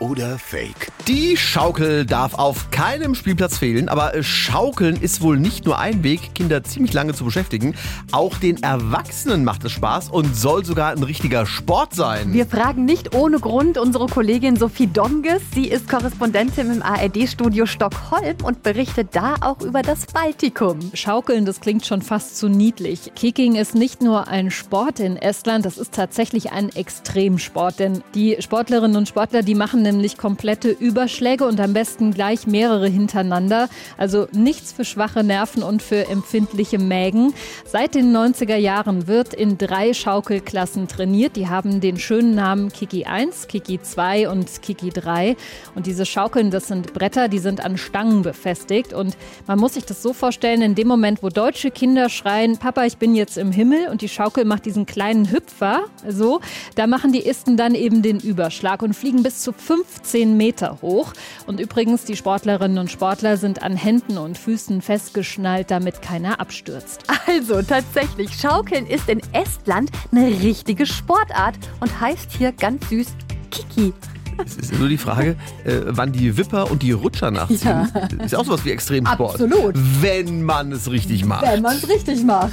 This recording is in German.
oder Fake? Die Schaukel darf auf keinem Spielplatz fehlen, aber Schaukeln ist wohl nicht nur ein Weg, Kinder ziemlich lange zu beschäftigen. Auch den Erwachsenen macht es Spaß und soll sogar ein richtiger Sport sein. Wir fragen nicht ohne Grund unsere Kollegin Sophie Donges. Sie ist Korrespondentin im ARD-Studio Stockholm und berichtet da auch über das Baltikum. Schaukeln, das klingt schon fast zu niedlich. Kicking ist nicht nur ein Sport in Estland, das ist tatsächlich ein Extremsport. Denn die Sportlerinnen und Sportler, die machen nämlich komplette Überschläge und am besten gleich mehrere hintereinander. Also nichts für schwache Nerven und für empfindliche Mägen. Seit den 90er Jahren wird in drei Schaukelklassen trainiert. Die haben den schönen Namen Kiki 1, Kiki 2 und Kiki 3. Und diese Schaukeln, das sind Bretter, die sind an Stangen befestigt. Und man muss sich das so vorstellen, in dem Moment, wo deutsche Kinder schreien, Papa, ich bin jetzt im Himmel und die Schaukel macht diesen kleinen Hüpfer, so, da machen die Isten dann eben den Überschlag und fliegen bis zu 15 Meter hoch. Und übrigens, die Sportlerinnen und Sportler sind an Händen und Füßen festgeschnallt, damit keiner abstürzt. Also tatsächlich, Schaukeln ist in Estland eine richtige Sportart und heißt hier ganz süß Kiki. Es ist nur die Frage, äh, wann die Wipper und die Rutscher nachziehen. Ja. Ist auch sowas wie Extremsport. Absolut. Wenn man es richtig macht. Wenn man es richtig macht.